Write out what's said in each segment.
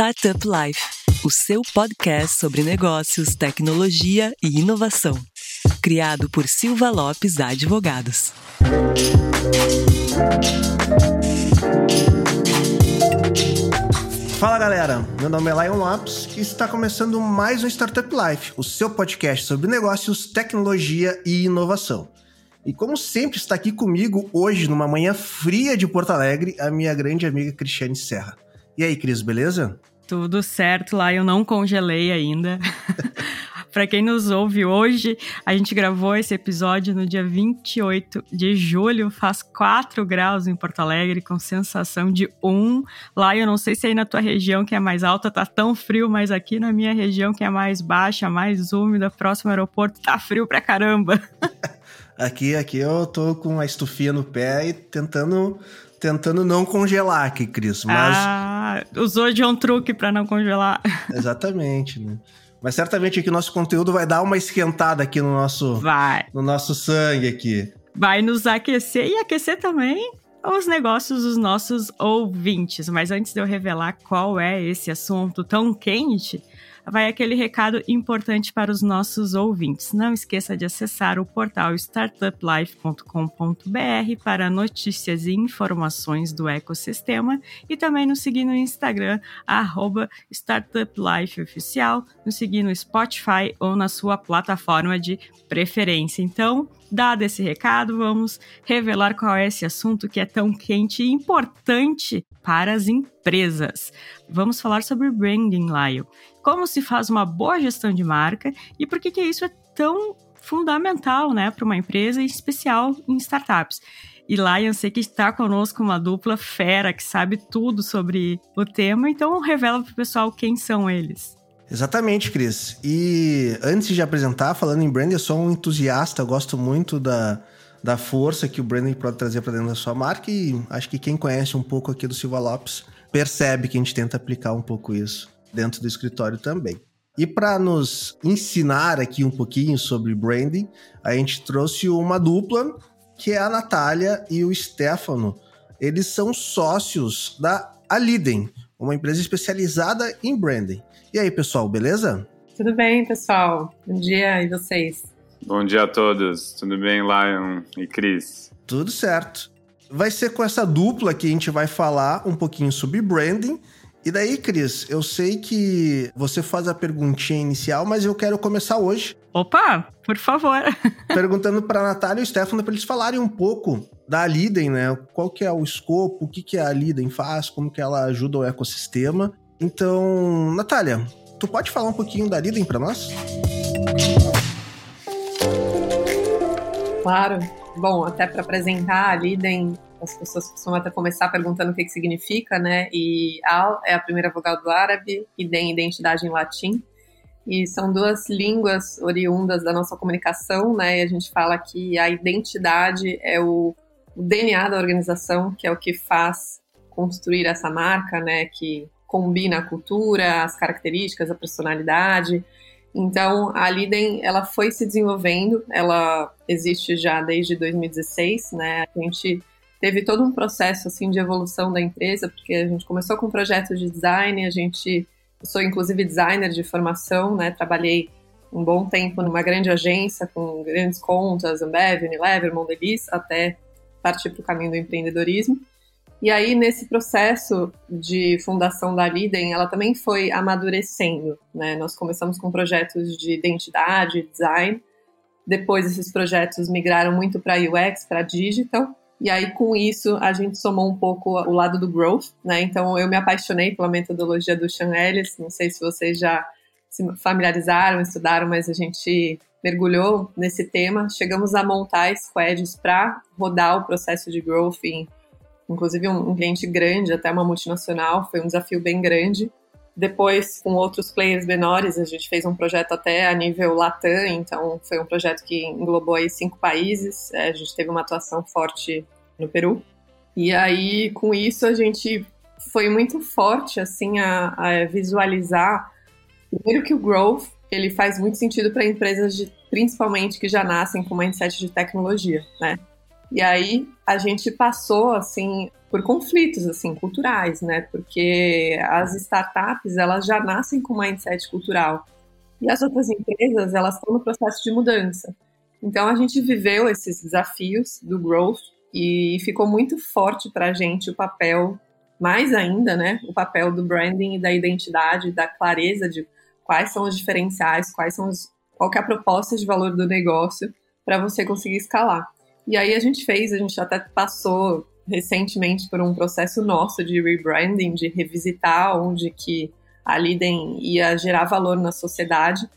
Startup Life, o seu podcast sobre negócios, tecnologia e inovação. Criado por Silva Lopes Advogados. Fala galera, meu nome é Lion Lopes e está começando mais um Startup Life, o seu podcast sobre negócios, tecnologia e inovação. E como sempre está aqui comigo hoje, numa manhã fria de Porto Alegre, a minha grande amiga Cristiane Serra. E aí, Cris, beleza? Tudo certo lá, eu não congelei ainda. Para quem nos ouve hoje, a gente gravou esse episódio no dia 28 de julho, faz 4 graus em Porto Alegre, com sensação de 1. Lá eu não sei se aí na tua região que é mais alta tá tão frio, mas aqui na minha região que é mais baixa, mais úmida, próximo ao aeroporto, tá frio pra caramba. aqui, aqui eu tô com a estufinha no pé e tentando tentando não congelar aqui, Cris. Mas... Ah, usou de um truque para não congelar. Exatamente, né? Mas certamente aqui nosso conteúdo vai dar uma esquentada aqui no nosso, vai. no nosso sangue aqui. Vai nos aquecer e aquecer também os negócios dos nossos ouvintes. Mas antes de eu revelar qual é esse assunto tão quente, vai aquele recado importante para os nossos ouvintes. Não esqueça de acessar o portal startuplife.com.br para notícias e informações do ecossistema e também nos seguir no Instagram, startuplifeoficial, nos seguir no Spotify ou na sua plataforma de preferência. Então, dado esse recado, vamos revelar qual é esse assunto que é tão quente e importante para as empresas. Vamos falar sobre branding, Lyle como se faz uma boa gestão de marca e por que, que isso é tão fundamental né, para uma empresa, em especial em startups. E Lion, sei que está conosco uma dupla fera que sabe tudo sobre o tema, então revela para o pessoal quem são eles. Exatamente, Cris. E antes de apresentar, falando em branding, eu sou um entusiasta, gosto muito da, da força que o branding pode trazer para dentro da sua marca e acho que quem conhece um pouco aqui do Silva Lopes percebe que a gente tenta aplicar um pouco isso dentro do escritório também. E para nos ensinar aqui um pouquinho sobre branding, a gente trouxe uma dupla, que é a Natália e o Stefano. Eles são sócios da Aliden, uma empresa especializada em branding. E aí, pessoal, beleza? Tudo bem, pessoal. Bom dia, e vocês? Bom dia a todos. Tudo bem, Lion e Cris? Tudo certo. Vai ser com essa dupla que a gente vai falar um pouquinho sobre branding e daí, Cris, eu sei que você faz a perguntinha inicial, mas eu quero começar hoje. Opa, por favor. perguntando para Natália e o Stefano para eles falarem um pouco da Liden, né? Qual que é o escopo, o que, que a Liden faz, como que ela ajuda o ecossistema. Então, Natália, tu pode falar um pouquinho da Liden para nós? Claro. Bom, até para apresentar a Liden, as pessoas costumam até começar perguntando o que, que significa, né? E Al é a primeira vogal do árabe, e Den, identidade em latim. E são duas línguas oriundas da nossa comunicação, né? E a gente fala que a identidade é o, o DNA da organização, que é o que faz construir essa marca, né? Que combina a cultura, as características, a personalidade. Então, a Liden, ela foi se desenvolvendo, ela existe já desde 2016, né? A gente teve todo um processo assim de evolução da empresa, porque a gente começou com projetos de design, a gente eu sou inclusive designer de formação, né? Trabalhei um bom tempo numa grande agência com grandes contas, Ambev, Unilever, Mondelez, até partir para o caminho do empreendedorismo. E aí, nesse processo de fundação da Liden, ela também foi amadurecendo. Né? Nós começamos com projetos de identidade, design. Depois, esses projetos migraram muito para UX, para digital. E aí, com isso, a gente somou um pouco o lado do growth, né? Então, eu me apaixonei pela metodologia do Sean Ellis. Não sei se vocês já se familiarizaram, estudaram, mas a gente mergulhou nesse tema. Chegamos a montar squads para rodar o processo de growth em, inclusive, um, cliente grande, até uma multinacional. Foi um desafio bem grande. Depois, com outros players menores, a gente fez um projeto até a nível Latam, então foi um projeto que englobou aí cinco países. É, a gente teve uma atuação forte no Peru. E aí, com isso, a gente foi muito forte, assim, a, a visualizar, primeiro que o growth, ele faz muito sentido para empresas, de, principalmente, que já nascem com mindset de tecnologia, né? E aí, a gente passou, assim, por conflitos assim culturais, né? Porque as startups elas já nascem com mindset cultural e as outras empresas elas estão no processo de mudança. Então a gente viveu esses desafios do growth e ficou muito forte para a gente o papel, mais ainda, né? O papel do branding e da identidade, da clareza de quais são os diferenciais, quais são os, qual é a proposta de valor do negócio para você conseguir escalar. E aí a gente fez, a gente até passou recentemente por um processo nosso de rebranding, de revisitar onde que a Liden ia gerar valor na sociedade.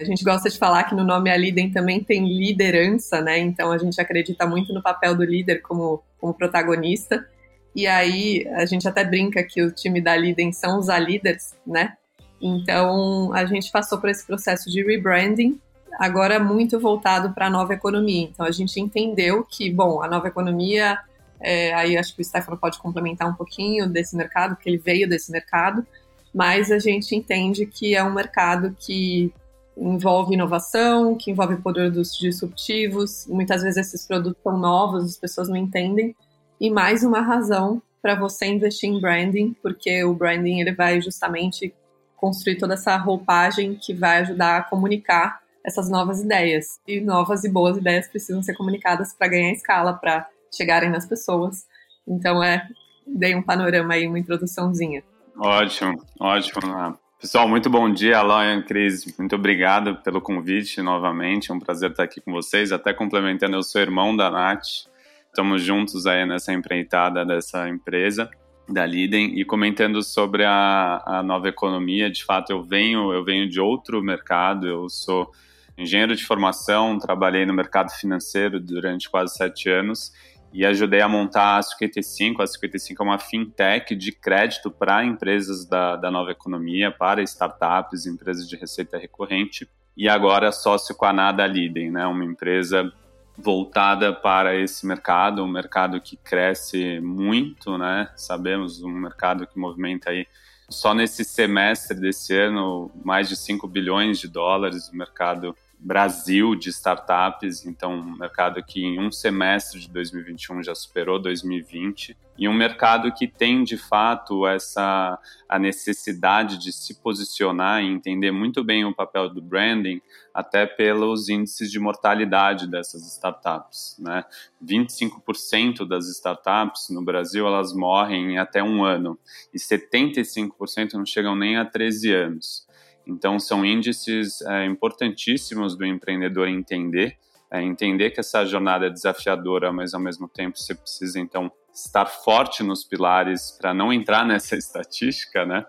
A gente gosta de falar que no nome a Liden também tem liderança, né? Então a gente acredita muito no papel do líder como, como protagonista. E aí a gente até brinca que o time da Liden são os líderes, né? Então a gente passou por esse processo de rebranding agora muito voltado para a nova economia. Então a gente entendeu que, bom, a nova economia, é, aí acho que o Stefano pode complementar um pouquinho desse mercado, porque ele veio desse mercado, mas a gente entende que é um mercado que envolve inovação, que envolve produtos disruptivos, muitas vezes esses produtos são novos, as pessoas não entendem, e mais uma razão para você investir em branding, porque o branding ele vai justamente construir toda essa roupagem que vai ajudar a comunicar essas novas ideias. E novas e boas ideias precisam ser comunicadas para ganhar escala, para chegarem nas pessoas. Então, é, dei um panorama aí, uma introduçãozinha. Ótimo, ótimo. Pessoal, muito bom dia, Alain, Cris. Muito obrigado pelo convite novamente. É um prazer estar aqui com vocês. Até complementando, eu sou irmão da Nath. Estamos juntos aí nessa empreitada dessa empresa da Liden e comentando sobre a, a nova economia. De fato, eu venho eu venho de outro mercado. Eu sou engenheiro de formação, trabalhei no mercado financeiro durante quase sete anos e ajudei a montar a 55. A 55 é uma fintech de crédito para empresas da, da nova economia, para startups, empresas de receita recorrente. E agora sócio com a Nada Liden, né, uma empresa voltada para esse mercado, um mercado que cresce muito, né? Sabemos, um mercado que movimenta aí só nesse semestre desse ano mais de 5 bilhões de dólares, o mercado Brasil de startups, então um mercado que em um semestre de 2021 já superou 2020 e um mercado que tem de fato essa a necessidade de se posicionar e entender muito bem o papel do branding, até pelos índices de mortalidade dessas startups, né? 25% das startups no Brasil elas morrem em até um ano e 75% não chegam nem a 13 anos. Então, são índices é, importantíssimos do empreendedor entender, é, entender que essa jornada é desafiadora, mas ao mesmo tempo você precisa, então, estar forte nos pilares para não entrar nessa estatística, né?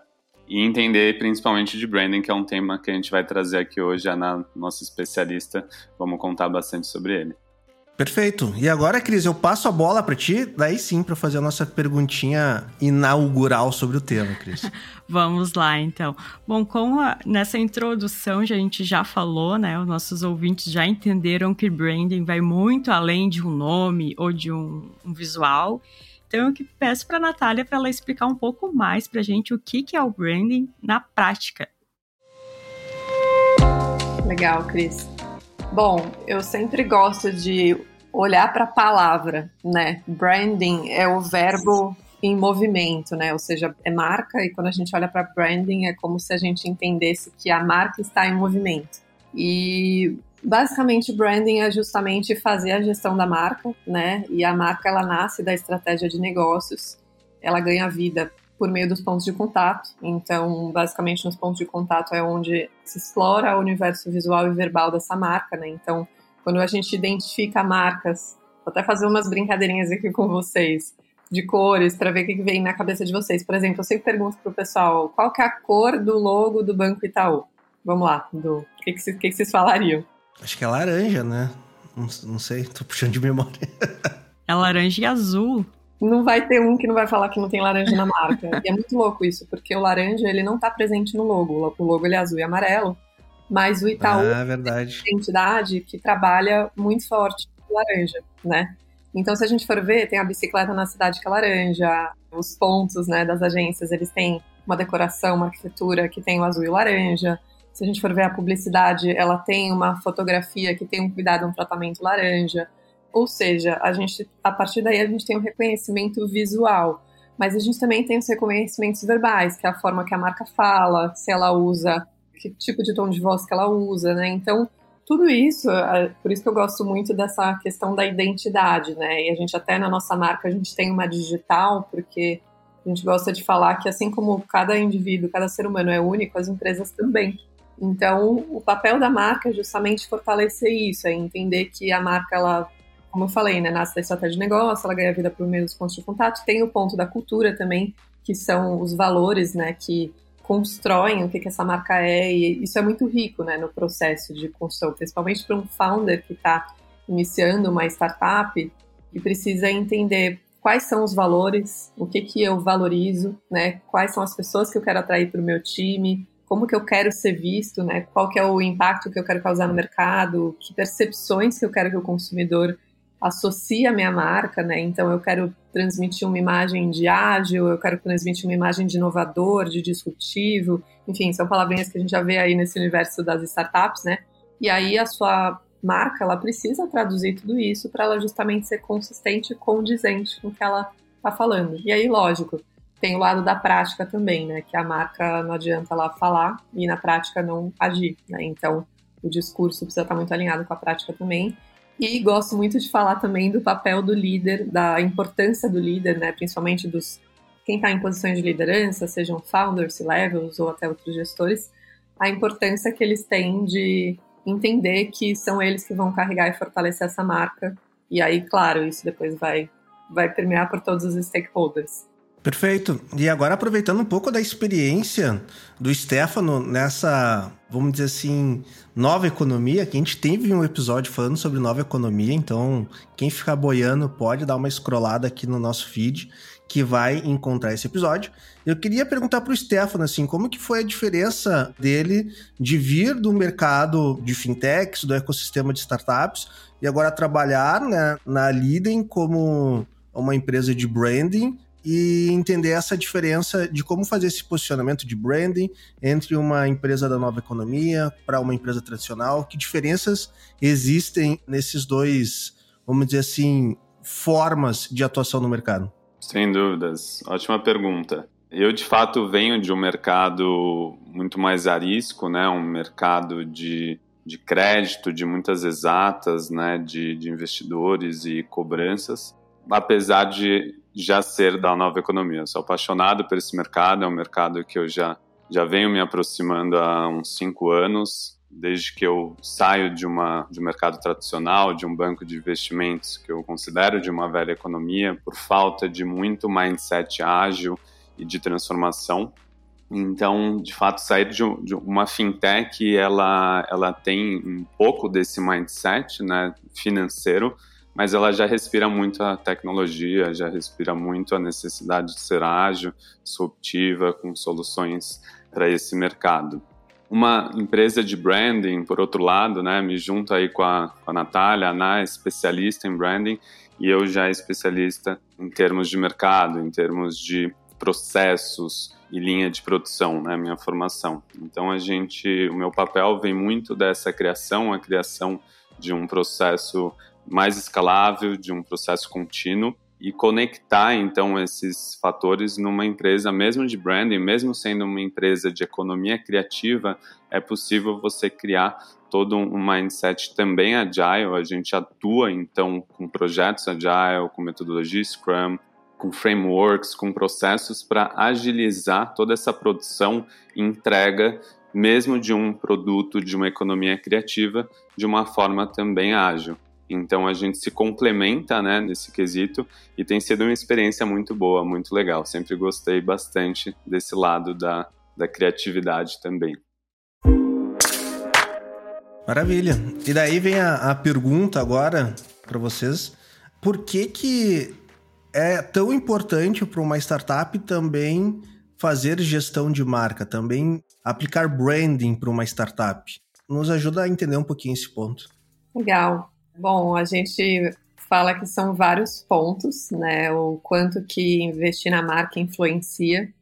E entender principalmente de branding, que é um tema que a gente vai trazer aqui hoje, a nossa especialista, vamos contar bastante sobre ele. Perfeito. E agora, Cris, eu passo a bola para ti, daí sim, para fazer a nossa perguntinha inaugural sobre o tema, Cris. Vamos lá, então. Bom, como a, nessa introdução a gente já falou, né? Os nossos ouvintes já entenderam que branding vai muito além de um nome ou de um, um visual. Então, eu que peço para a Natália para ela explicar um pouco mais para a gente o que, que é o branding na prática. Legal, Cris. Bom, eu sempre gosto de olhar para a palavra, né? Branding é o verbo em movimento, né? Ou seja, é marca e quando a gente olha para branding é como se a gente entendesse que a marca está em movimento. E basicamente branding é justamente fazer a gestão da marca, né? E a marca ela nasce da estratégia de negócios. Ela ganha vida por meio dos pontos de contato. Então, basicamente nos pontos de contato é onde se explora o universo visual e verbal dessa marca, né? Então, quando a gente identifica marcas, vou até fazer umas brincadeirinhas aqui com vocês, de cores, para ver o que vem na cabeça de vocês. Por exemplo, eu sempre pergunto pro pessoal, qual que é a cor do logo do Banco Itaú? Vamos lá, do o que, que, que, que vocês falariam? Acho que é laranja, né? Não, não sei, tô puxando de memória. É laranja e azul. Não vai ter um que não vai falar que não tem laranja na marca. e é muito louco isso, porque o laranja ele não tá presente no logo. O logo ele é azul e amarelo. Mas o Itaú ah, verdade. é uma entidade que trabalha muito forte com laranja, né? Então, se a gente for ver, tem a bicicleta na cidade que é laranja, os pontos né, das agências, eles têm uma decoração, uma arquitetura que tem o azul e o laranja. Se a gente for ver a publicidade, ela tem uma fotografia que tem um cuidado, um tratamento laranja. Ou seja, a gente, a partir daí a gente tem um reconhecimento visual, mas a gente também tem os reconhecimentos verbais, que é a forma que a marca fala, se ela usa, que tipo de tom de voz que ela usa, né? Então, tudo isso, por isso que eu gosto muito dessa questão da identidade, né? E a gente até na nossa marca a gente tem uma digital, porque a gente gosta de falar que assim como cada indivíduo, cada ser humano é único, as empresas também. Então, o papel da marca é justamente fortalecer isso, é entender que a marca, ela, como eu falei, né, nasce da estratégia de negócio, ela ganha vida por meio dos pontos de contato, tem o ponto da cultura também, que são os valores, né, que constroem o que, que essa marca é, e isso é muito rico, né, no processo de construção, principalmente para um founder que está iniciando uma startup e precisa entender quais são os valores, o que que eu valorizo, né? Quais são as pessoas que eu quero atrair para o meu time, como que eu quero ser visto, né? Qual que é o impacto que eu quero causar no mercado, que percepções que eu quero que o consumidor associe à minha marca, né? Então eu quero transmitir uma imagem de ágil, eu quero transmitir uma imagem de inovador, de disruptivo, enfim, são palavrinhas que a gente já vê aí nesse universo das startups, né? E aí a sua marca, ela precisa traduzir tudo isso para ela justamente ser consistente e condizente com o que ela está falando. E aí, lógico, tem o lado da prática também, né? Que a marca não adianta ela falar e na prática não agir, né? Então, o discurso precisa estar muito alinhado com a prática também. E gosto muito de falar também do papel do líder, da importância do líder, né? Principalmente dos quem está em posições de liderança, sejam founders, levels ou até outros gestores, a importância que eles têm de entender que são eles que vão carregar e fortalecer essa marca. E aí, claro, isso depois vai, vai permear por todos os stakeholders. Perfeito. E agora, aproveitando um pouco da experiência do Stefano nessa, vamos dizer assim, nova economia, que a gente teve um episódio falando sobre nova economia, então quem ficar boiando pode dar uma scrollada aqui no nosso feed, que vai encontrar esse episódio. Eu queria perguntar para o Stefano, assim, como que foi a diferença dele de vir do mercado de fintechs, do ecossistema de startups, e agora trabalhar né, na Liden como uma empresa de branding e entender essa diferença de como fazer esse posicionamento de branding entre uma empresa da nova economia para uma empresa tradicional, que diferenças existem nesses dois, vamos dizer assim, formas de atuação no mercado? Sem dúvidas. Ótima pergunta. Eu, de fato, venho de um mercado muito mais arisco, né? um mercado de, de crédito, de muitas exatas, né? de, de investidores e cobranças, apesar de já ser da nova economia. Eu sou apaixonado por esse mercado, é um mercado que eu já, já venho me aproximando há uns cinco anos desde que eu saio de, uma, de um mercado tradicional, de um banco de investimentos que eu considero de uma velha economia, por falta de muito mindset ágil e de transformação. Então, de fato, sair de, uma fintech, ela, ela tem um pouco desse mindset né, financeiro, mas ela já respira muito a tecnologia, já respira muito a necessidade de ser ágil, disruptiva, com soluções para esse mercado. Uma empresa de branding, por outro lado, né, me junto aí com a, com a Natália, a Ana é especialista em branding e eu já especialista em termos de mercado, em termos de processos e linha de produção, né, minha formação. Então a gente, o meu papel vem muito dessa criação, a criação de um processo mais escalável, de um processo contínuo e conectar então esses fatores numa empresa mesmo de branding, mesmo sendo uma empresa de economia criativa, é possível você criar todo um mindset também agile. A gente atua então com projetos agile, com metodologia Scrum, com frameworks, com processos para agilizar toda essa produção e entrega mesmo de um produto de uma economia criativa de uma forma também ágil. Então a gente se complementa, né, nesse quesito e tem sido uma experiência muito boa, muito legal. Sempre gostei bastante desse lado da, da criatividade também. Maravilha. E daí vem a, a pergunta agora para vocês: por que que é tão importante para uma startup também fazer gestão de marca, também aplicar branding para uma startup? Nos ajuda a entender um pouquinho esse ponto. Legal. Bom, a gente fala que são vários pontos, né? O quanto que investir na marca influencia.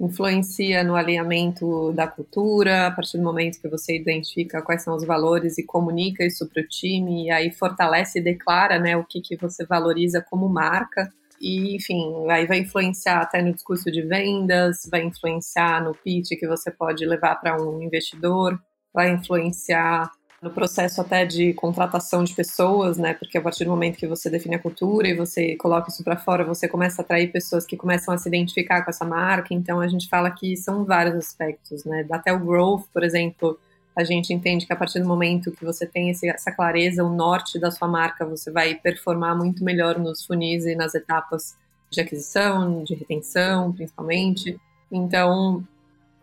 influencia no alinhamento da cultura, a partir do momento que você identifica quais são os valores e comunica isso para o time, e aí fortalece e declara né, o que, que você valoriza como marca. E, enfim, aí vai influenciar até no discurso de vendas, vai influenciar no pitch que você pode levar para um investidor, vai influenciar no processo até de contratação de pessoas, né? Porque a partir do momento que você define a cultura e você coloca isso para fora, você começa a atrair pessoas que começam a se identificar com essa marca. Então a gente fala que são vários aspectos, né? Até o growth, por exemplo, a gente entende que a partir do momento que você tem esse, essa clareza, o norte da sua marca, você vai performar muito melhor nos funis e nas etapas de aquisição, de retenção, principalmente. Então,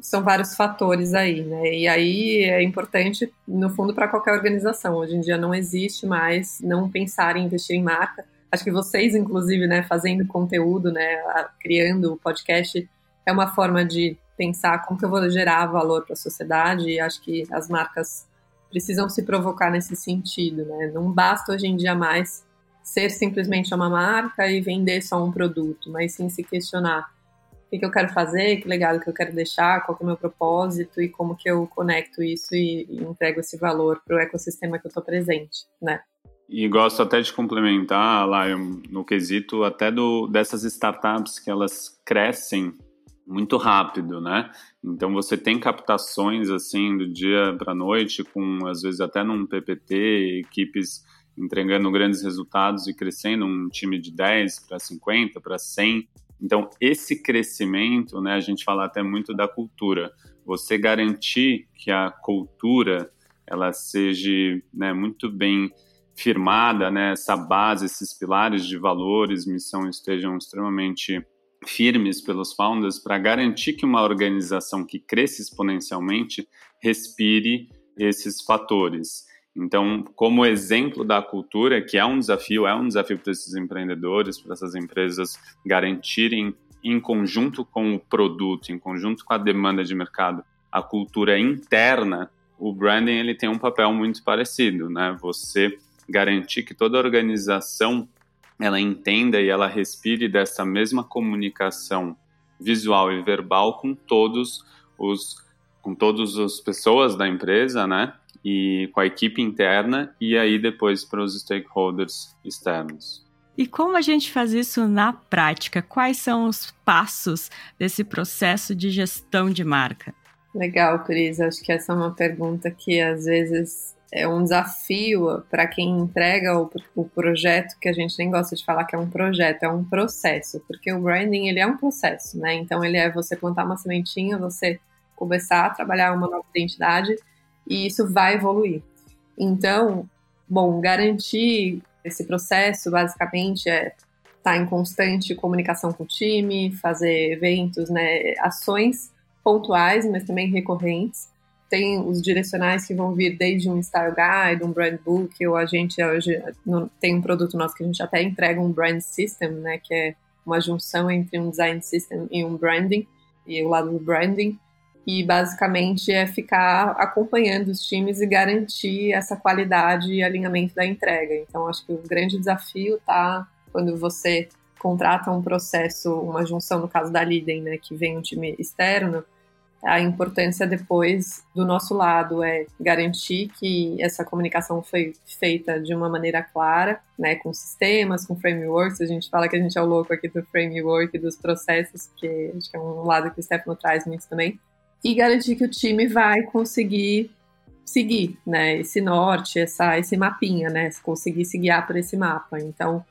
são vários fatores aí, né? E aí é importante, no fundo, para qualquer organização. Hoje em dia não existe mais não pensar em investir em marca. Acho que vocês, inclusive, né, fazendo conteúdo, né, criando o podcast, é uma forma de pensar como que eu vou gerar valor para a sociedade. E acho que as marcas precisam se provocar nesse sentido, né? Não basta hoje em dia mais ser simplesmente uma marca e vender só um produto, mas sim se questionar que, que eu quero fazer, que legado que eu quero deixar, qual é o meu propósito e como que eu conecto isso e, e entrego esse valor para o ecossistema que eu estou presente, né? E gosto até de complementar lá no quesito até do, dessas startups que elas crescem muito rápido, né? Então você tem captações assim do dia para noite, com às vezes até num PPT, equipes entregando grandes resultados e crescendo um time de 10 para 50, para 100 então, esse crescimento, né, a gente fala até muito da cultura. Você garantir que a cultura ela seja né, muito bem firmada, né, essa base, esses pilares de valores, missão estejam extremamente firmes pelos founders para garantir que uma organização que cresce exponencialmente respire esses fatores. Então, como exemplo da cultura, que é um desafio, é um desafio para esses empreendedores, para essas empresas garantirem em conjunto com o produto, em conjunto com a demanda de mercado, a cultura interna, o branding ele tem um papel muito parecido, né? Você garantir que toda organização ela entenda e ela respire dessa mesma comunicação visual e verbal com todos os com todas as pessoas da empresa, né? E com a equipe interna e aí depois para os stakeholders externos. E como a gente faz isso na prática? Quais são os passos desse processo de gestão de marca? Legal, Cris. Acho que essa é uma pergunta que às vezes é um desafio para quem entrega o, o, projeto, que a gente nem gosta de falar que é um projeto, é um processo, porque o branding ele é um processo, né? Então ele é você plantar uma sementinha, você começar a trabalhar uma nova identidade e isso vai evoluir. Então, bom, garantir esse processo basicamente é estar tá em constante comunicação com o time, fazer eventos, né, ações pontuais, mas também recorrentes. Tem os direcionais que vão vir desde um style guide, um brand book, ou a gente hoje tem um produto nosso que a gente até entrega um brand system, né, que é uma junção entre um design system e um branding, e o lado do branding e basicamente é ficar acompanhando os times e garantir essa qualidade e alinhamento da entrega. Então, acho que o grande desafio está quando você contrata um processo, uma junção, no caso da Liden, né, que vem um time externo, a importância depois do nosso lado é garantir que essa comunicação foi feita de uma maneira clara, né, com sistemas, com frameworks. A gente fala que a gente é o louco aqui do framework, dos processos, que acho que é um lado que o Stefano traz muito também e garantir que o time vai conseguir seguir, né, esse norte, essa, esse mapinha, né, conseguir se guiar por esse mapa. Então,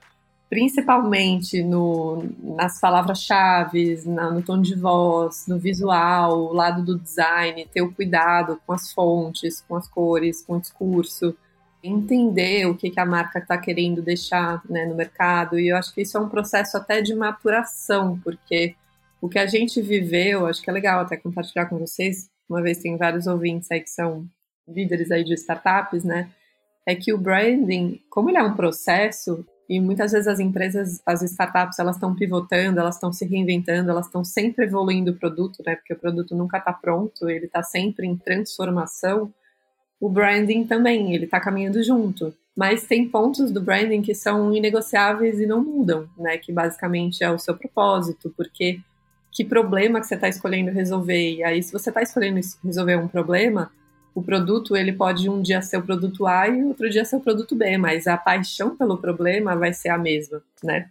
principalmente no, nas palavras-chave, no tom de voz, no visual, o lado do design, ter o cuidado com as fontes, com as cores, com o discurso, entender o que, que a marca está querendo deixar né, no mercado. E eu acho que isso é um processo até de maturação, porque o que a gente viveu, acho que é legal até compartilhar com vocês, uma vez tem vários ouvintes aí que são líderes aí de startups, né? É que o branding, como ele é um processo, e muitas vezes as empresas, as startups, elas estão pivotando, elas estão se reinventando, elas estão sempre evoluindo o produto, né? Porque o produto nunca está pronto, ele está sempre em transformação. O branding também, ele está caminhando junto. Mas tem pontos do branding que são inegociáveis e não mudam, né? Que basicamente é o seu propósito, porque que problema que você está escolhendo resolver. E aí, se você está escolhendo resolver um problema, o produto ele pode um dia ser o produto A e outro dia ser o produto B, mas a paixão pelo problema vai ser a mesma, né?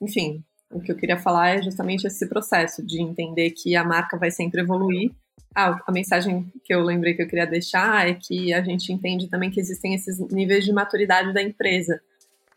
Enfim, o que eu queria falar é justamente esse processo de entender que a marca vai sempre evoluir. Ah, a mensagem que eu lembrei que eu queria deixar é que a gente entende também que existem esses níveis de maturidade da empresa,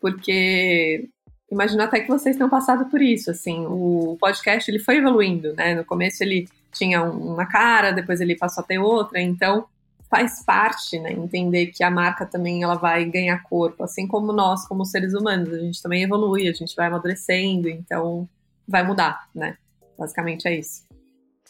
porque imagino até que vocês tenham passado por isso, assim, o podcast ele foi evoluindo, né? No começo ele tinha uma cara, depois ele passou a ter outra, então faz parte, né? Entender que a marca também ela vai ganhar corpo, assim como nós, como seres humanos, a gente também evolui, a gente vai amadurecendo, então vai mudar, né? Basicamente é isso.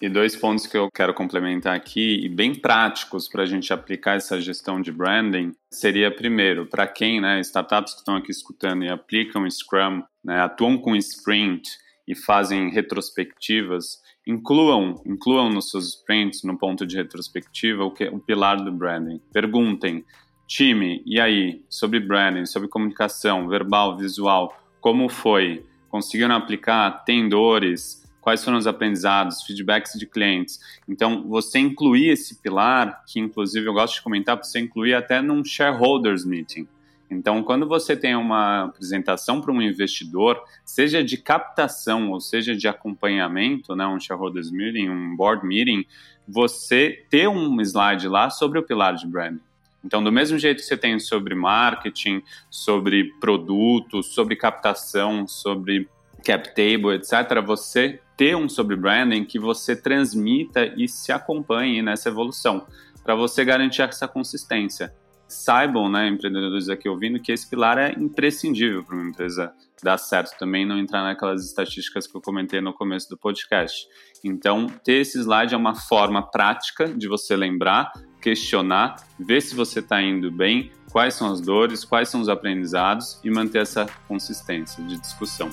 E dois pontos que eu quero complementar aqui, e bem práticos para a gente aplicar essa gestão de branding, seria primeiro, para quem, né, startups que estão aqui escutando e aplicam Scrum, né, atuam com Sprint e fazem retrospectivas, incluam, incluam nos seus sprints, no ponto de retrospectiva, o, que, o pilar do branding. Perguntem, time, e aí, sobre branding, sobre comunicação, verbal, visual, como foi? Conseguiram aplicar? Tem dores? Quais foram os aprendizados, feedbacks de clientes? Então, você incluir esse pilar, que inclusive eu gosto de comentar, você incluir até num shareholders meeting. Então, quando você tem uma apresentação para um investidor, seja de captação ou seja de acompanhamento, né, um shareholders meeting, um board meeting, você ter um slide lá sobre o pilar de branding. Então, do mesmo jeito que você tem sobre marketing, sobre produtos, sobre captação, sobre cap table, etc., você ter um sobre branding que você transmita e se acompanhe nessa evolução, para você garantir essa consistência saibam, né, empreendedores aqui ouvindo, que esse pilar é imprescindível para uma empresa dar certo também, não entrar naquelas estatísticas que eu comentei no começo do podcast. Então, ter esse slide é uma forma prática de você lembrar, questionar, ver se você está indo bem, quais são as dores, quais são os aprendizados e manter essa consistência de discussão.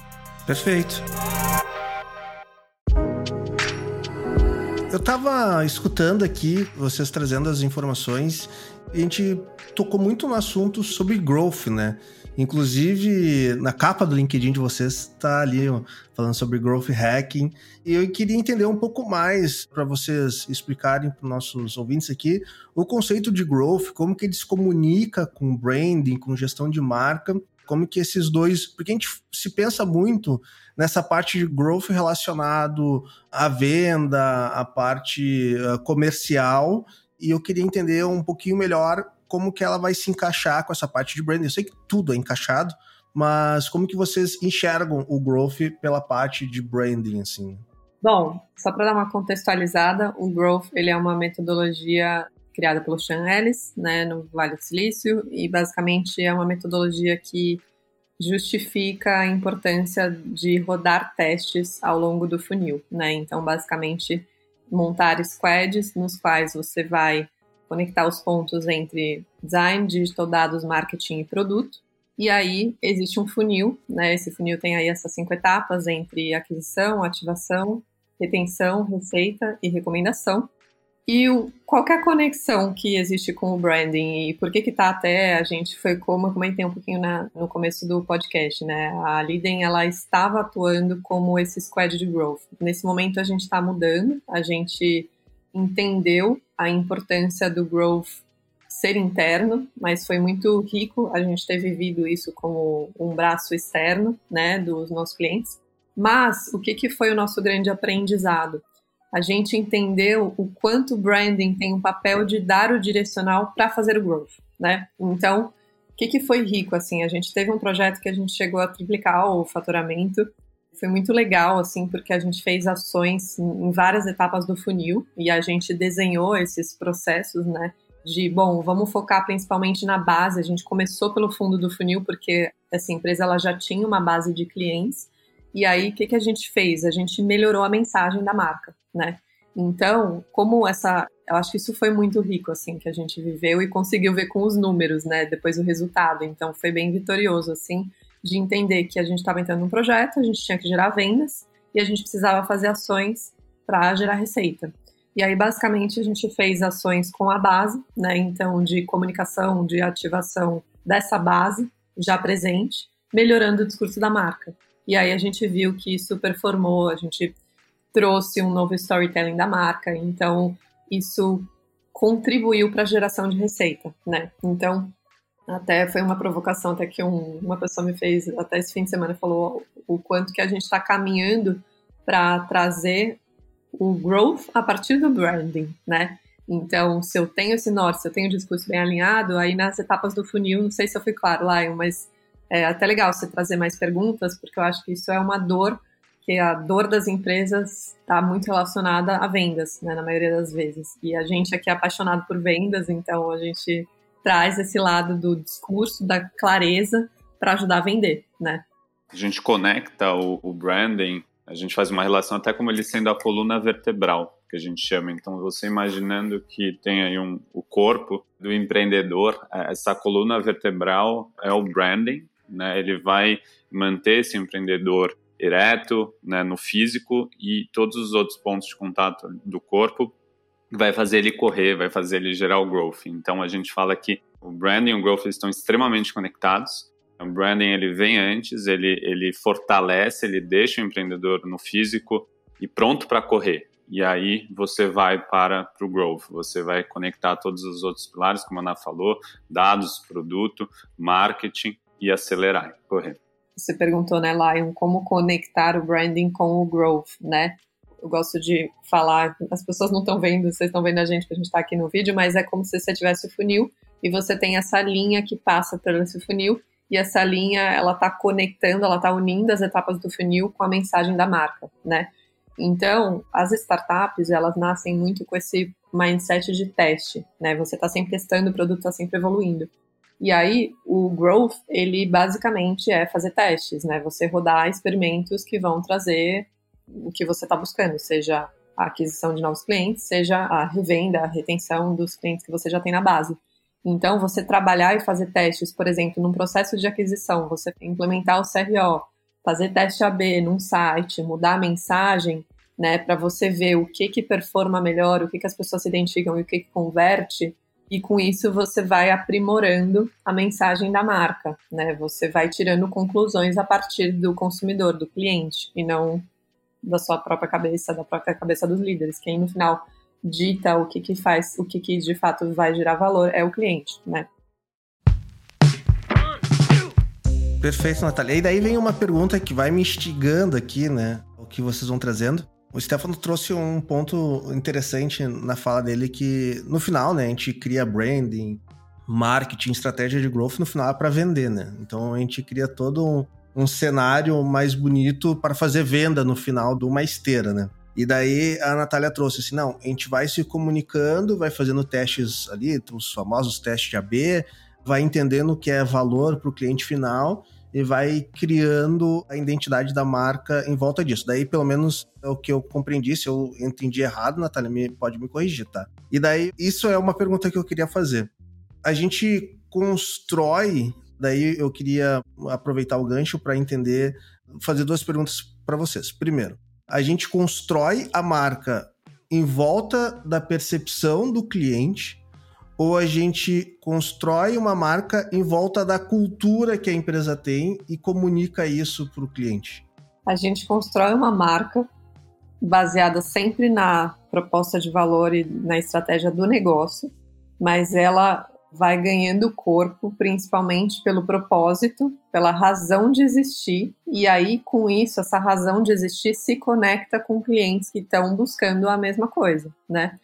Perfeito. Eu estava escutando aqui vocês trazendo as informações a gente tocou muito no assunto sobre growth, né? Inclusive, na capa do LinkedIn de vocês está ali ó, falando sobre growth hacking. E eu queria entender um pouco mais para vocês explicarem para os nossos ouvintes aqui o conceito de growth, como que ele se comunica com branding, com gestão de marca, como que esses dois. Porque a gente se pensa muito nessa parte de growth relacionado à venda, à parte uh, comercial e eu queria entender um pouquinho melhor como que ela vai se encaixar com essa parte de branding. Eu sei que tudo é encaixado, mas como que vocês enxergam o growth pela parte de branding, assim? Bom, só para dar uma contextualizada, o growth ele é uma metodologia criada pelo Sean Ellis, né, no Vale do Silício, e basicamente é uma metodologia que justifica a importância de rodar testes ao longo do funil, né? Então, basicamente, montar squads nos quais você vai conectar os pontos entre design, digital, dados, marketing e produto. E aí existe um funil, né? Esse funil tem aí essas cinco etapas entre aquisição, ativação, retenção, receita e recomendação. E o, qual é conexão que existe com o branding e por que que tá até a gente foi como eu comentei um pouquinho na, no começo do podcast, né? A Liden ela estava atuando como esse squad de growth. Nesse momento a gente está mudando, a gente entendeu a importância do growth ser interno, mas foi muito rico a gente ter vivido isso como um braço externo, né, dos nossos clientes. Mas o que que foi o nosso grande aprendizado? A gente entendeu o quanto o branding tem um papel de dar o direcional para fazer o growth, né? Então, o que, que foi rico, assim? A gente teve um projeto que a gente chegou a triplicar o faturamento. Foi muito legal, assim, porque a gente fez ações em várias etapas do funil e a gente desenhou esses processos, né? De, bom, vamos focar principalmente na base. A gente começou pelo fundo do funil porque essa empresa ela já tinha uma base de clientes. E aí, o que, que a gente fez? A gente melhorou a mensagem da marca né? Então, como essa, eu acho que isso foi muito rico assim que a gente viveu e conseguiu ver com os números, né? Depois o resultado. Então, foi bem vitorioso assim de entender que a gente estava entrando num projeto, a gente tinha que gerar vendas e a gente precisava fazer ações para gerar receita. E aí, basicamente, a gente fez ações com a base, né? Então, de comunicação, de ativação dessa base já presente, melhorando o discurso da marca. E aí a gente viu que isso performou, a gente trouxe um novo storytelling da marca. Então, isso contribuiu para a geração de receita, né? Então, até foi uma provocação até que um, uma pessoa me fez até esse fim de semana falou o quanto que a gente está caminhando para trazer o growth a partir do branding, né? Então, se eu tenho esse norte, se eu tenho o discurso bem alinhado, aí nas etapas do funil, não sei se eu fui claro, Lion, mas é até legal você trazer mais perguntas, porque eu acho que isso é uma dor, que a dor das empresas está muito relacionada a vendas, né, na maioria das vezes. E a gente aqui é apaixonado por vendas, então a gente traz esse lado do discurso, da clareza, para ajudar a vender, né? A gente conecta o, o branding, a gente faz uma relação até como ele sendo a coluna vertebral que a gente chama. Então, você imaginando que tem aí um, o corpo do empreendedor, é, essa coluna vertebral é o branding, né? Ele vai manter esse empreendedor ereto, né, no físico e todos os outros pontos de contato do corpo vai fazer ele correr, vai fazer ele gerar o growth. Então a gente fala que o branding e o growth estão extremamente conectados. O branding ele vem antes, ele ele fortalece, ele deixa o empreendedor no físico e pronto para correr. E aí você vai para o growth, você vai conectar todos os outros pilares, como a Ana falou, dados, produto, marketing e acelerar, correr. Você perguntou, né, Lion, como conectar o branding com o growth, né? Eu gosto de falar, as pessoas não estão vendo, vocês estão vendo a gente, que a gente está aqui no vídeo, mas é como se você tivesse o funil e você tem essa linha que passa por esse funil e essa linha, ela está conectando, ela está unindo as etapas do funil com a mensagem da marca, né? Então, as startups, elas nascem muito com esse mindset de teste, né? Você está sempre testando, o produto está sempre evoluindo. E aí, o growth, ele basicamente é fazer testes, né? Você rodar experimentos que vão trazer o que você está buscando, seja a aquisição de novos clientes, seja a revenda, a retenção dos clientes que você já tem na base. Então, você trabalhar e fazer testes, por exemplo, num processo de aquisição, você implementar o CRO, fazer teste AB num site, mudar a mensagem, né, para você ver o que que performa melhor, o que que as pessoas se identificam e o que que converte, e com isso você vai aprimorando a mensagem da marca, né? Você vai tirando conclusões a partir do consumidor, do cliente, e não da sua própria cabeça, da própria cabeça dos líderes. Quem no final dita o que que faz, o que que de fato vai gerar valor é o cliente, né? Perfeito, Natália. E daí vem uma pergunta que vai me instigando aqui, né? O que vocês vão trazendo. O Stefano trouxe um ponto interessante na fala dele que no final, né, a gente cria branding, marketing, estratégia de growth no final é para vender, né? Então a gente cria todo um, um cenário mais bonito para fazer venda no final de uma esteira, né? E daí a Natália trouxe assim: não, a gente vai se comunicando, vai fazendo testes ali, os famosos testes de AB, vai entendendo o que é valor para o cliente final e vai criando a identidade da marca em volta disso. Daí, pelo menos, é o que eu compreendi. Se eu entendi errado, Natália, me, pode me corrigir, tá? E daí, isso é uma pergunta que eu queria fazer. A gente constrói, daí eu queria aproveitar o gancho para entender, fazer duas perguntas para vocês. Primeiro, a gente constrói a marca em volta da percepção do cliente ou a gente constrói uma marca em volta da cultura que a empresa tem e comunica isso para o cliente? A gente constrói uma marca baseada sempre na proposta de valor e na estratégia do negócio, mas ela vai ganhando corpo principalmente pelo propósito, pela razão de existir, e aí com isso essa razão de existir se conecta com clientes que estão buscando a mesma coisa, né?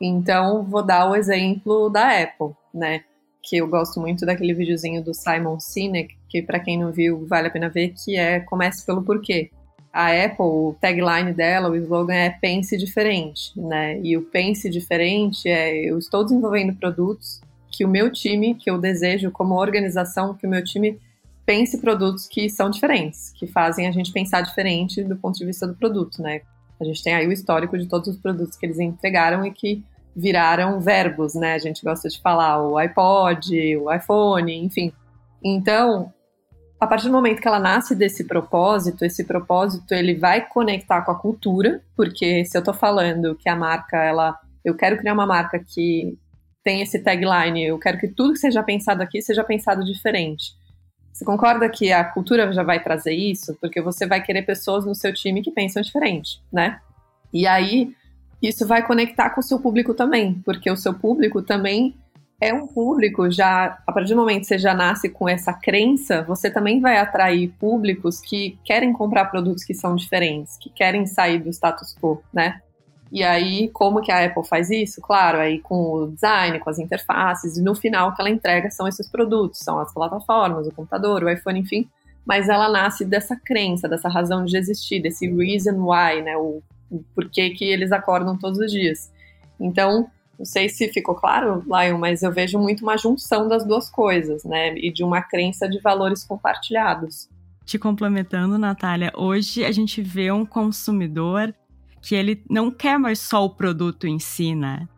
Então, vou dar o exemplo da Apple, né? Que eu gosto muito daquele videozinho do Simon Sinek, que para quem não viu, vale a pena ver, que é Comece pelo Porquê. A Apple, o tagline dela, o slogan é Pense Diferente, né? E o Pense Diferente é eu estou desenvolvendo produtos que o meu time, que eu desejo como organização, que o meu time pense produtos que são diferentes, que fazem a gente pensar diferente do ponto de vista do produto, né? A gente tem aí o histórico de todos os produtos que eles entregaram e que viraram verbos, né? A gente gosta de falar o iPod, o iPhone, enfim. Então, a partir do momento que ela nasce desse propósito, esse propósito ele vai conectar com a cultura, porque se eu tô falando que a marca, ela, eu quero criar uma marca que tem esse tagline, eu quero que tudo que seja pensado aqui seja pensado diferente. Você concorda que a cultura já vai trazer isso? Porque você vai querer pessoas no seu time que pensam diferente, né? E aí, isso vai conectar com o seu público também, porque o seu público também é um público já, a partir do momento que você já nasce com essa crença, você também vai atrair públicos que querem comprar produtos que são diferentes, que querem sair do status quo, né? E aí, como que a Apple faz isso? Claro, aí com o design, com as interfaces, e no final o que ela entrega são esses produtos, são as plataformas, o computador, o iPhone, enfim. Mas ela nasce dessa crença, dessa razão de existir, desse reason why, né? O, o porquê que eles acordam todos os dias. Então, não sei se ficou claro, Lion, mas eu vejo muito uma junção das duas coisas, né? E de uma crença de valores compartilhados. Te complementando, Natália, hoje a gente vê um consumidor que ele não quer mais só o produto em si, né?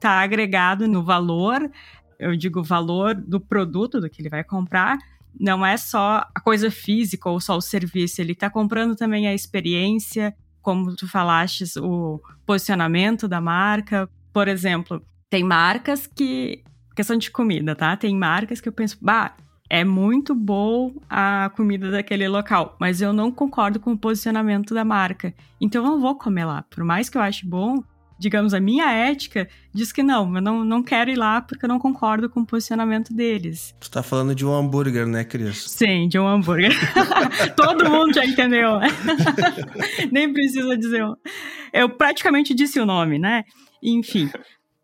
Tá agregado no valor, eu digo valor do produto, do que ele vai comprar, não é só a coisa física ou só o serviço, ele está comprando também a experiência, como tu falaste, o posicionamento da marca, por exemplo, tem marcas que. Questão de comida, tá? Tem marcas que eu penso, bah, é muito bom a comida daquele local, mas eu não concordo com o posicionamento da marca. Então eu não vou comer lá. Por mais que eu ache bom, digamos, a minha ética diz que não, eu não, não quero ir lá porque eu não concordo com o posicionamento deles. Tu tá falando de um hambúrguer, né, Cris? Sim, de um hambúrguer. Todo mundo já entendeu. Nem precisa dizer. Eu praticamente disse o nome, né? Enfim.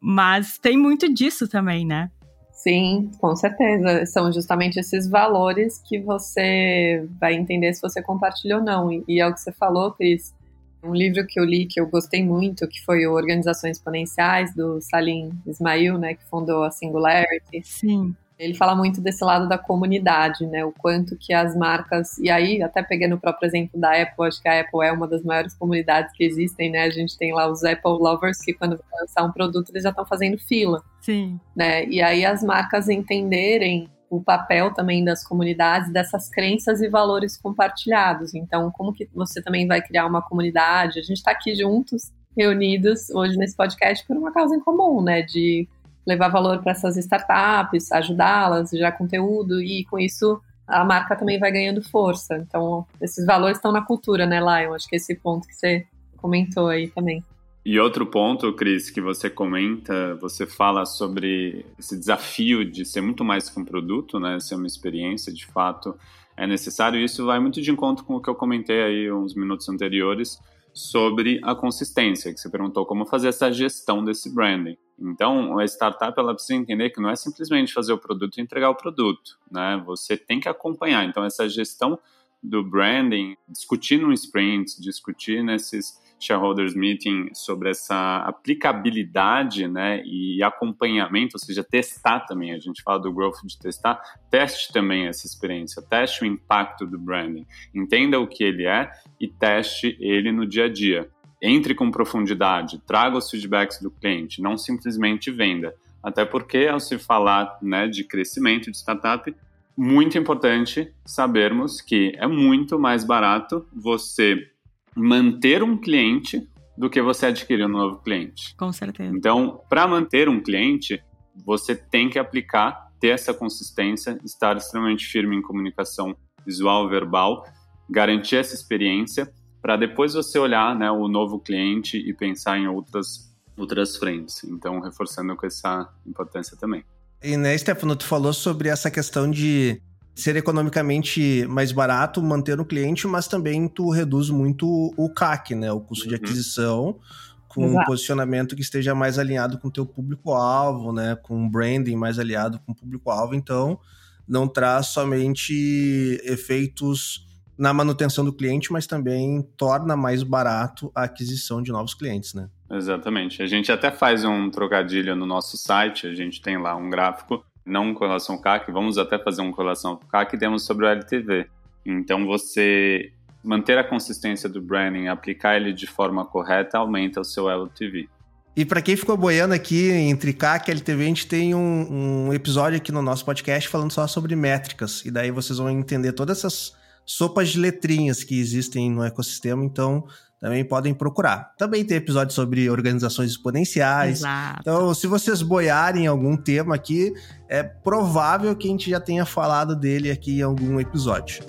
Mas tem muito disso também, né? Sim, com certeza. São justamente esses valores que você vai entender se você compartilha ou não. E é o que você falou, Cris. Um livro que eu li que eu gostei muito, que foi o Organizações Exponenciais, do Salim Ismail, né, que fundou a Singularity. Sim. Ele fala muito desse lado da comunidade, né? O quanto que as marcas. E aí, até pegando o próprio exemplo da Apple, acho que a Apple é uma das maiores comunidades que existem, né? A gente tem lá os Apple Lovers que, quando vai lançar um produto, eles já estão fazendo fila. Sim. Né? E aí, as marcas entenderem o papel também das comunidades, dessas crenças e valores compartilhados. Então, como que você também vai criar uma comunidade? A gente está aqui juntos, reunidos hoje nesse podcast por uma causa em comum, né? De levar valor para essas startups, ajudá-las, gerar conteúdo e com isso a marca também vai ganhando força. Então, esses valores estão na cultura, né, Lion? Acho que esse ponto que você comentou aí também. E outro ponto, Cris, que você comenta, você fala sobre esse desafio de ser muito mais que um produto, né? Ser uma experiência, de fato, é necessário. Isso vai muito de encontro com o que eu comentei aí uns minutos anteriores sobre a consistência, que você perguntou como fazer essa gestão desse branding. Então, a startup ela precisa entender que não é simplesmente fazer o produto e entregar o produto, né? Você tem que acompanhar. Então, essa gestão do branding, discutir no sprint, discutir nesses shareholders meeting sobre essa aplicabilidade, né, e acompanhamento, ou seja, testar também. A gente fala do growth de testar, teste também essa experiência, teste o impacto do branding, entenda o que ele é e teste ele no dia a dia entre com profundidade, traga os feedbacks do cliente, não simplesmente venda. Até porque, ao se falar né, de crescimento de startup, muito importante sabermos que é muito mais barato você manter um cliente do que você adquirir um novo cliente. Com certeza. Então, para manter um cliente, você tem que aplicar, ter essa consistência, estar extremamente firme em comunicação visual, verbal, garantir essa experiência para depois você olhar né, o novo cliente e pensar em outras, outras frentes. Então, reforçando com essa importância também. E né, Stefano, tu falou sobre essa questão de ser economicamente mais barato manter o cliente, mas também tu reduz muito o CAC, né? O custo uhum. de aquisição, com Exato. um posicionamento que esteja mais alinhado com o teu público-alvo, né? Com um branding mais alinhado com o público-alvo. Então, não traz somente efeitos na manutenção do cliente, mas também torna mais barato a aquisição de novos clientes, né? Exatamente. A gente até faz um trocadilho no nosso site, a gente tem lá um gráfico, não com relação ao CAC, vamos até fazer uma correlação ao CAC, temos sobre o LTV. Então, você manter a consistência do branding, aplicar ele de forma correta, aumenta o seu LTV. E para quem ficou boiando aqui entre CAC e LTV, a gente tem um, um episódio aqui no nosso podcast falando só sobre métricas. E daí vocês vão entender todas essas sopas de letrinhas que existem no ecossistema, então também podem procurar. Também tem episódio sobre organizações exponenciais. Exato. Então, se vocês boiarem algum tema aqui, é provável que a gente já tenha falado dele aqui em algum episódio.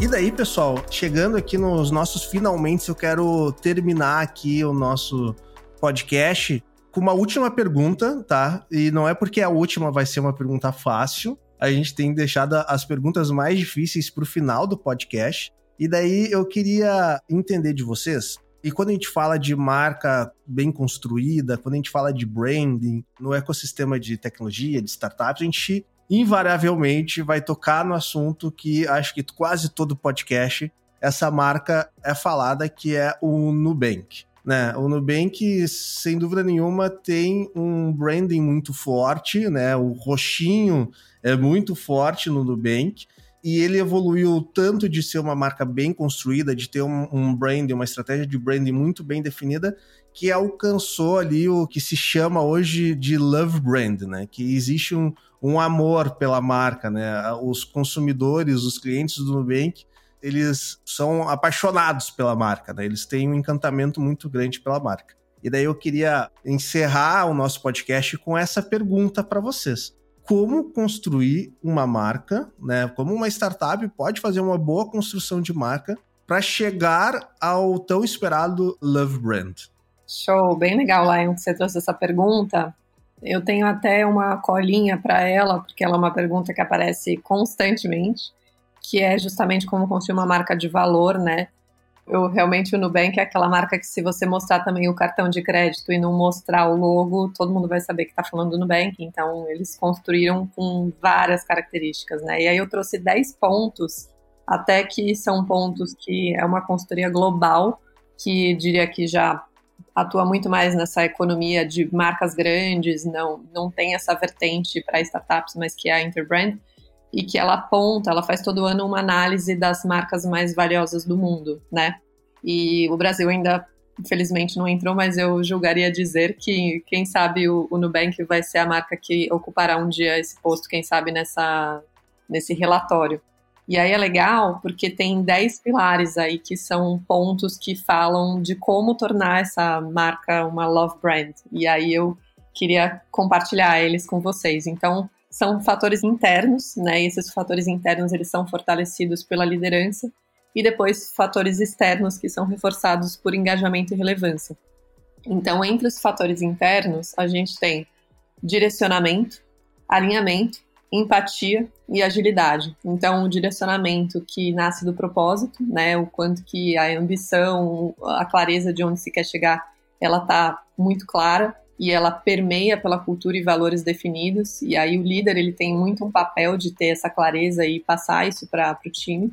E daí, pessoal, chegando aqui nos nossos finalmente, eu quero terminar aqui o nosso podcast com uma última pergunta, tá? E não é porque a última vai ser uma pergunta fácil. A gente tem deixado as perguntas mais difíceis para o final do podcast. E daí eu queria entender de vocês. E quando a gente fala de marca bem construída, quando a gente fala de branding no ecossistema de tecnologia, de startups, a gente invariavelmente vai tocar no assunto que acho que quase todo podcast essa marca é falada, que é o Nubank. Né? O Nubank, sem dúvida nenhuma, tem um branding muito forte, né? O roxinho é muito forte no Nubank e ele evoluiu tanto de ser uma marca bem construída, de ter um, um branding, uma estratégia de branding muito bem definida, que alcançou ali o que se chama hoje de love brand, né? Que existe um, um amor pela marca, né? Os consumidores, os clientes do Nubank, eles são apaixonados pela marca, né? Eles têm um encantamento muito grande pela marca. E daí eu queria encerrar o nosso podcast com essa pergunta para vocês como construir uma marca, né? Como uma startup pode fazer uma boa construção de marca para chegar ao tão esperado Love Brand. Show, bem legal, Lion, que você trouxe essa pergunta. Eu tenho até uma colinha para ela, porque ela é uma pergunta que aparece constantemente, que é justamente como construir uma marca de valor, né? eu realmente o Nubank é aquela marca que se você mostrar também o cartão de crédito e não mostrar o logo, todo mundo vai saber que está falando do Nubank. Então eles construíram com várias características, né? E aí eu trouxe 10 pontos, até que são pontos que é uma consultoria global, que diria que já atua muito mais nessa economia de marcas grandes, não, não tem essa vertente para startups, mas que é a Interbrand e que ela aponta, ela faz todo ano uma análise das marcas mais valiosas do mundo, né? E o Brasil ainda, infelizmente, não entrou, mas eu julgaria dizer que, quem sabe, o, o Nubank vai ser a marca que ocupará um dia esse posto, quem sabe, nessa, nesse relatório. E aí é legal porque tem 10 pilares aí que são pontos que falam de como tornar essa marca uma love brand. E aí eu queria compartilhar eles com vocês. Então, são fatores internos, né? E esses fatores internos eles são fortalecidos pela liderança e depois fatores externos que são reforçados por engajamento e relevância. Então, entre os fatores internos, a gente tem direcionamento, alinhamento, empatia e agilidade. Então, o direcionamento que nasce do propósito, né, o quanto que a ambição, a clareza de onde se quer chegar, ela tá muito clara e ela permeia pela cultura e valores definidos. E aí o líder ele tem muito um papel de ter essa clareza e passar isso para o time.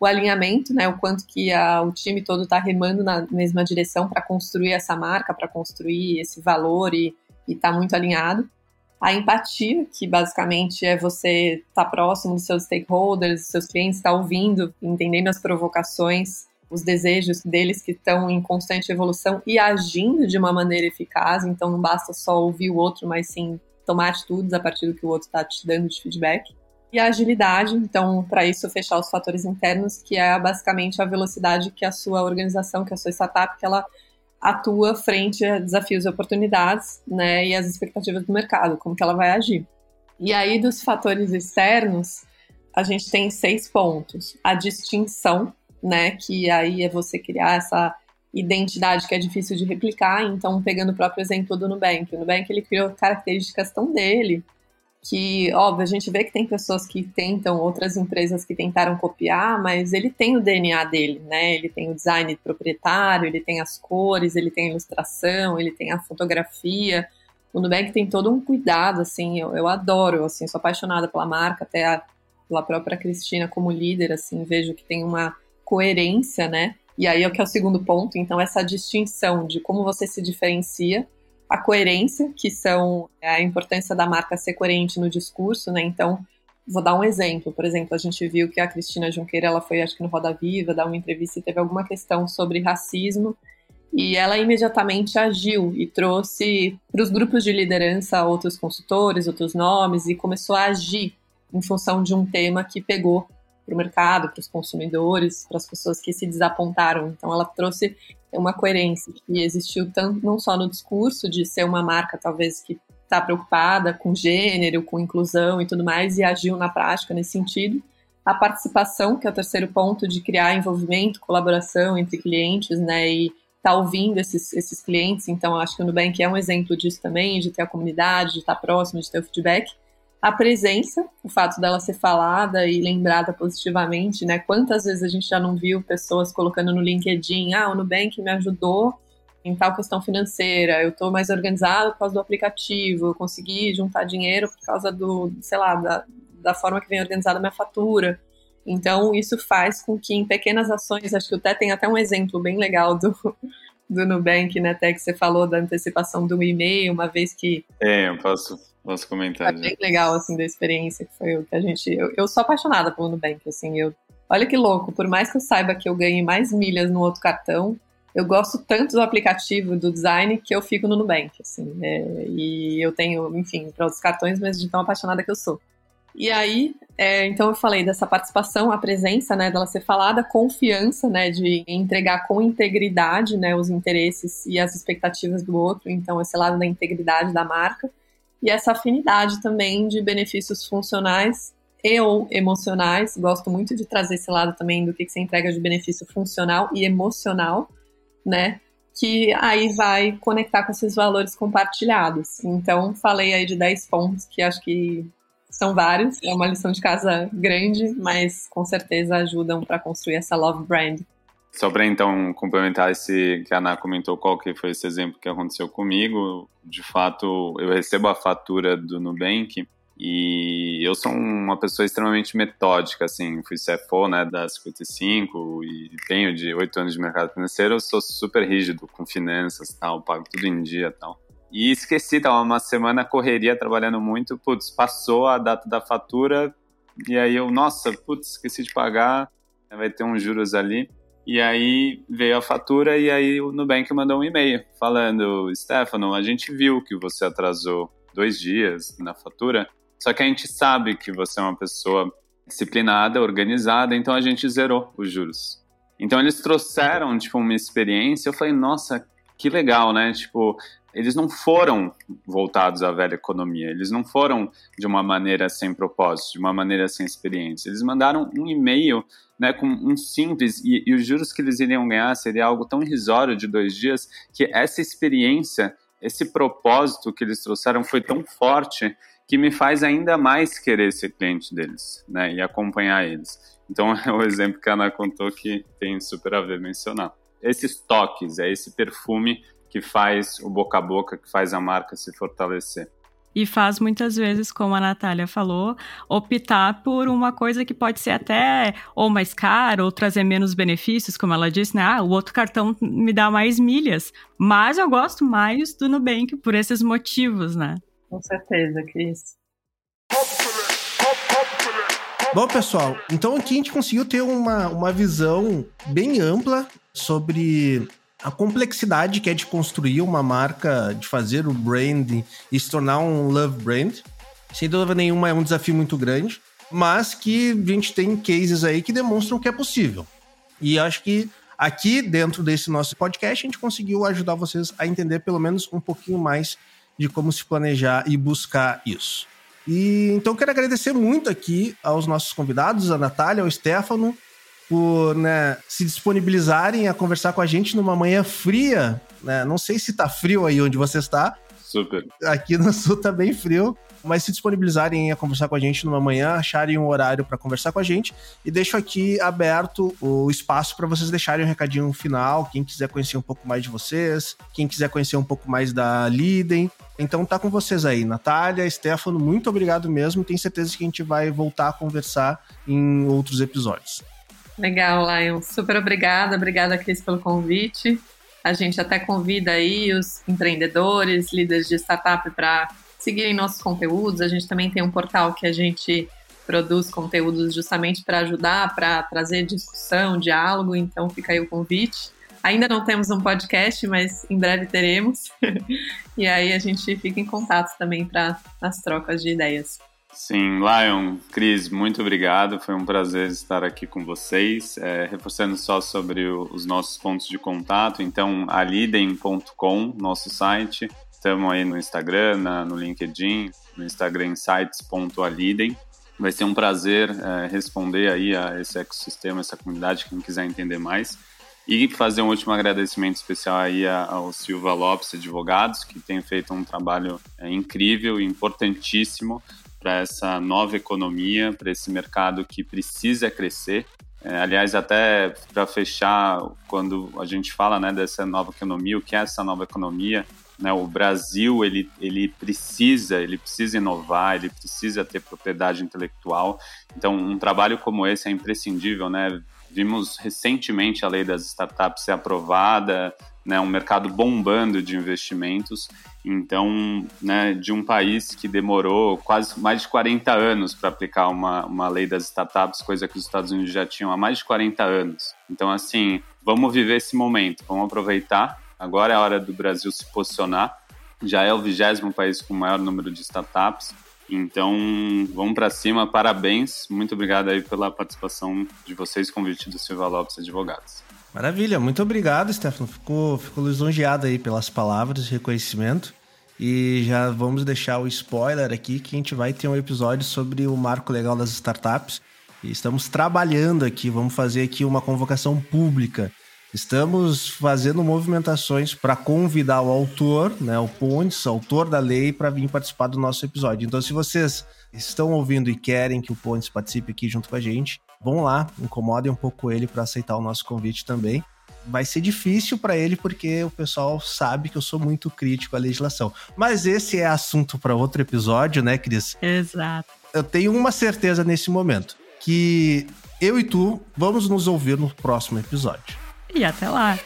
O alinhamento, né, o quanto que a, o time todo está remando na mesma direção para construir essa marca, para construir esse valor e está muito alinhado. A empatia, que basicamente é você estar tá próximo dos seus stakeholders, dos seus clientes, estar tá ouvindo, entendendo as provocações os desejos deles que estão em constante evolução e agindo de uma maneira eficaz. Então não basta só ouvir o outro, mas sim tomar atitudes a partir do que o outro está te dando de feedback. E a agilidade, então, para isso, fechar os fatores internos, que é basicamente a velocidade que a sua organização, que a sua startup, que ela atua frente a desafios e oportunidades, né, e as expectativas do mercado, como que ela vai agir. E aí, dos fatores externos, a gente tem seis pontos. A distinção, né? Que aí é você criar essa identidade que é difícil de replicar. Então, pegando o próprio exemplo do Nubank, o Nubank ele criou características tão dele que, óbvio, a gente vê que tem pessoas que tentam, outras empresas que tentaram copiar, mas ele tem o DNA dele, né? Ele tem o design proprietário, ele tem as cores, ele tem a ilustração, ele tem a fotografia. O Nubank tem todo um cuidado, assim, eu, eu adoro, assim, sou apaixonada pela marca, até a, pela própria Cristina como líder, assim, vejo que tem uma coerência, né? E aí é o que é o segundo ponto, então essa distinção de como você se diferencia, a coerência, que são é, a importância da marca ser coerente no discurso, né? Então, vou dar um exemplo, por exemplo, a gente viu que a Cristina Junqueira, ela foi acho que no Roda Viva, dar uma entrevista e teve alguma questão sobre racismo, e ela imediatamente agiu e trouxe para os grupos de liderança outros consultores, outros nomes e começou a agir em função de um tema que pegou para o mercado, para os consumidores, para as pessoas que se desapontaram. Então, ela trouxe uma coerência que existiu tanto não só no discurso de ser uma marca talvez que está preocupada com gênero, com inclusão e tudo mais, e agiu na prática nesse sentido, A participação, que é o terceiro ponto, de criar envolvimento, colaboração entre clientes, né? E tá ouvindo esses, esses clientes. Então, acho que o Nubank é um exemplo disso também, de ter a comunidade, de estar próximo, de ter o feedback. A presença, o fato dela ser falada e lembrada positivamente, né? Quantas vezes a gente já não viu pessoas colocando no LinkedIn, ah, o Nubank me ajudou em tal questão financeira, eu estou mais organizado por causa do aplicativo, eu consegui juntar dinheiro por causa do, sei lá, da, da forma que vem organizada a minha fatura. Então, isso faz com que em pequenas ações, acho que o Té tem até um exemplo bem legal do, do Nubank, né, Té, que você falou da antecipação do e-mail, uma vez que... É, eu posso, posso comentar. É bem legal, assim, da experiência que foi o que a gente... Eu, eu sou apaixonada pelo Nubank, assim, eu... Olha que louco, por mais que eu saiba que eu ganhe mais milhas no outro cartão, eu gosto tanto do aplicativo, do design, que eu fico no Nubank, assim, é, e eu tenho, enfim, para outros cartões, mas de tão apaixonada que eu sou. E aí, é, então eu falei dessa participação, a presença, né, dela ser falada, confiança, né, de entregar com integridade, né, os interesses e as expectativas do outro, então esse lado da integridade da marca, e essa afinidade também de benefícios funcionais e ou emocionais, gosto muito de trazer esse lado também do que, que você entrega de benefício funcional e emocional, né, que aí vai conectar com esses valores compartilhados. Então, falei aí de 10 pontos que acho que são vários, é uma lição de casa grande, mas com certeza ajudam para construir essa love brand. Só para então complementar esse que a Ana comentou, qual que foi esse exemplo que aconteceu comigo? De fato, eu recebo a fatura do Nubank e eu sou uma pessoa extremamente metódica, assim, fui CFO, né, da 55 e tenho de oito anos de mercado financeiro, eu sou super rígido com finanças, tal, pago tudo em dia, tal. E esqueci, tava uma semana correria trabalhando muito, putz, passou a data da fatura, e aí eu, nossa, putz, esqueci de pagar, vai ter uns juros ali. E aí veio a fatura e aí o Nubank mandou um e-mail falando, Stefano, a gente viu que você atrasou dois dias na fatura, só que a gente sabe que você é uma pessoa disciplinada, organizada, então a gente zerou os juros. Então eles trouxeram, tipo, uma experiência, eu falei, nossa, que legal, né? Tipo, eles não foram voltados à velha economia, eles não foram de uma maneira sem propósito, de uma maneira sem experiência. Eles mandaram um e-mail né, com um simples, e, e os juros que eles iriam ganhar seria algo tão irrisório de dois dias, que essa experiência, esse propósito que eles trouxeram foi tão forte que me faz ainda mais querer ser cliente deles né, e acompanhar eles. Então é o exemplo que a Ana contou que tem super a ver mencionar. Esses toques, é esse perfume que faz o boca a boca, que faz a marca se fortalecer. E faz muitas vezes, como a Natália falou, optar por uma coisa que pode ser até ou mais cara ou trazer menos benefícios, como ela disse, né? Ah, o outro cartão me dá mais milhas. Mas eu gosto mais do Nubank por esses motivos, né? Com certeza, Cris. Bom, pessoal, então aqui a gente conseguiu ter uma, uma visão bem ampla sobre a complexidade que é de construir uma marca, de fazer o brand e se tornar um love brand. Sem dúvida nenhuma é um desafio muito grande, mas que a gente tem cases aí que demonstram que é possível. E acho que aqui dentro desse nosso podcast a gente conseguiu ajudar vocês a entender pelo menos um pouquinho mais de como se planejar e buscar isso. E então quero agradecer muito aqui aos nossos convidados, a Natália, ao Stefano, por né, se disponibilizarem a conversar com a gente numa manhã fria. Né? Não sei se tá frio aí onde você está. Super. Aqui no sul tá bem frio. Mas se disponibilizarem a conversar com a gente numa manhã, acharem um horário para conversar com a gente. E deixo aqui aberto o espaço para vocês deixarem um recadinho final. Quem quiser conhecer um pouco mais de vocês, quem quiser conhecer um pouco mais da Liden. Então tá com vocês aí, Natália, Stefano, muito obrigado mesmo. Tenho certeza que a gente vai voltar a conversar em outros episódios. Legal, Lion. Super obrigada. Obrigada, Cris, pelo convite. A gente até convida aí os empreendedores, líderes de startup para seguirem nossos conteúdos. A gente também tem um portal que a gente produz conteúdos justamente para ajudar, para trazer discussão, diálogo. Então fica aí o convite. Ainda não temos um podcast, mas em breve teremos. e aí a gente fica em contato também para as trocas de ideias. Sim, Lion, Cris, muito obrigado. Foi um prazer estar aqui com vocês. É, reforçando só sobre o, os nossos pontos de contato, então, alidem.com, nosso site. Estamos aí no Instagram, na, no LinkedIn, no Instagram insights.alidem. Vai ser um prazer é, responder aí a esse ecossistema, essa comunidade, quem quiser entender mais. E fazer um último agradecimento especial aí ao Silva Lopes Advogados, que tem feito um trabalho é, incrível e importantíssimo para essa nova economia, para esse mercado que precisa crescer. É, aliás, até para fechar, quando a gente fala né, dessa nova economia, o que é essa nova economia? Né, o Brasil ele, ele precisa ele precisa inovar, ele precisa ter propriedade intelectual. Então, um trabalho como esse é imprescindível, né? Vimos recentemente a lei das startups ser aprovada, né, um mercado bombando de investimentos. Então, né, de um país que demorou quase mais de 40 anos para aplicar uma, uma lei das startups, coisa que os Estados Unidos já tinham há mais de 40 anos. Então, assim, vamos viver esse momento, vamos aproveitar. Agora é a hora do Brasil se posicionar. Já é o vigésimo país com o maior número de startups. Então, vamos para cima, parabéns. Muito obrigado aí pela participação de vocês, convite do Silva Lopes Advogados. Maravilha, muito obrigado, Stefano. Ficou, ficou lisonjeado aí pelas palavras reconhecimento. E já vamos deixar o spoiler aqui que a gente vai ter um episódio sobre o marco legal das startups. E estamos trabalhando aqui, vamos fazer aqui uma convocação pública. Estamos fazendo movimentações para convidar o autor, né, o Pontes, autor da lei, para vir participar do nosso episódio. Então, se vocês estão ouvindo e querem que o Pontes participe aqui junto com a gente, vão lá, incomodem um pouco ele para aceitar o nosso convite também. Vai ser difícil para ele porque o pessoal sabe que eu sou muito crítico à legislação. Mas esse é assunto para outro episódio, né, Cris? Exato. Eu tenho uma certeza nesse momento que eu e tu vamos nos ouvir no próximo episódio. E até lá.